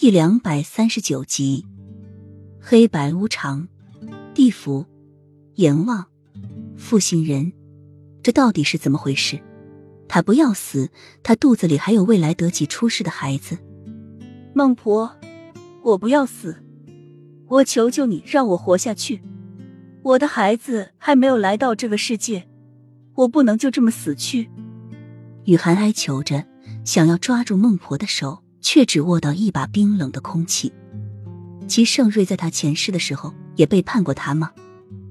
第两百三十九集，黑白无常，地府，阎王，负心人，这到底是怎么回事？他不要死，他肚子里还有未来得及出世的孩子。孟婆，我不要死，我求求你让我活下去。我的孩子还没有来到这个世界，我不能就这么死去。雨涵哀求着，想要抓住孟婆的手。却只握到一把冰冷的空气。齐盛瑞在他前世的时候也背叛过他吗？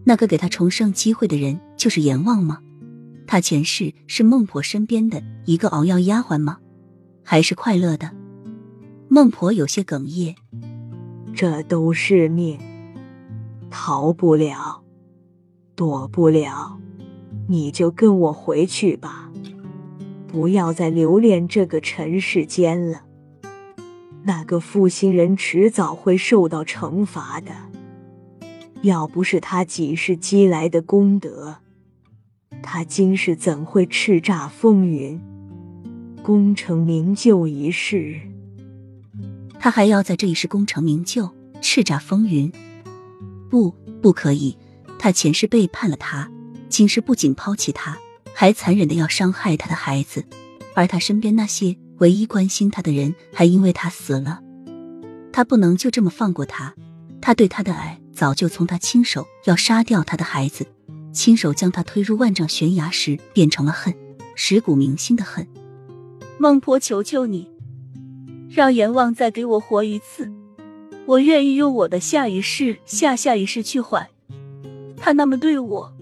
那个给他重生机会的人就是阎王吗？他前世是孟婆身边的一个熬药丫鬟吗？还是快乐的？孟婆有些哽咽：“这都是命，逃不了，躲不了，你就跟我回去吧，不要再留恋这个尘世间了。”那个负心人迟早会受到惩罚的。要不是他几世积来的功德，他今世怎会叱咤风云、功成名就一世？他还要在这一世功成名就、叱咤风云？不，不可以！他前世背叛了他，今世不仅抛弃他，还残忍的要伤害他的孩子，而他身边那些……唯一关心他的人还因为他死了，他不能就这么放过他。他对他的爱早就从他亲手要杀掉他的孩子，亲手将他推入万丈悬崖时变成了恨，蚀骨铭心的恨。孟婆，求求你，让阎王再给我活一次，我愿意用我的下一世、下下一世去还。他那么对我，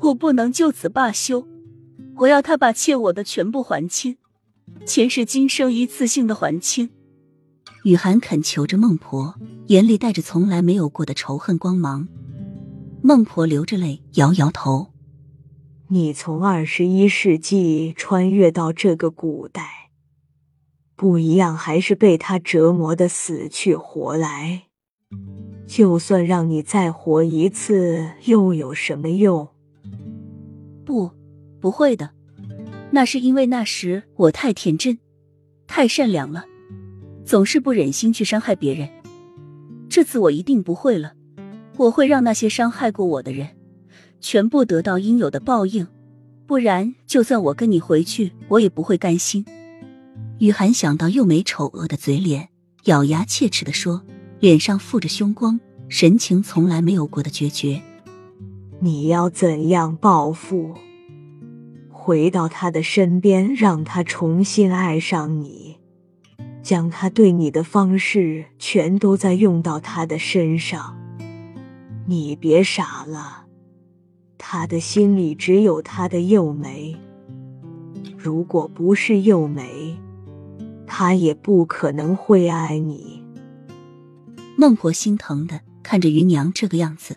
我不能就此罢休，我要他把欠我的全部还清。前世今生一次性的还清，雨涵恳求着孟婆，眼里带着从来没有过的仇恨光芒。孟婆流着泪，摇摇头：“你从二十一世纪穿越到这个古代，不一样，还是被他折磨的死去活来。就算让你再活一次，又有什么用？不，不会的。”那是因为那时我太天真，太善良了，总是不忍心去伤害别人。这次我一定不会了，我会让那些伤害过我的人全部得到应有的报应，不然就算我跟你回去，我也不会甘心。雨涵想到又美丑恶的嘴脸，咬牙切齿的说，脸上附着凶光，神情从来没有过的决绝。你要怎样报复？回到他的身边，让他重新爱上你，将他对你的方式全都在用到他的身上。你别傻了，他的心里只有他的幼梅。如果不是幼梅，他也不可能会爱你。孟婆心疼的看着芸娘这个样子，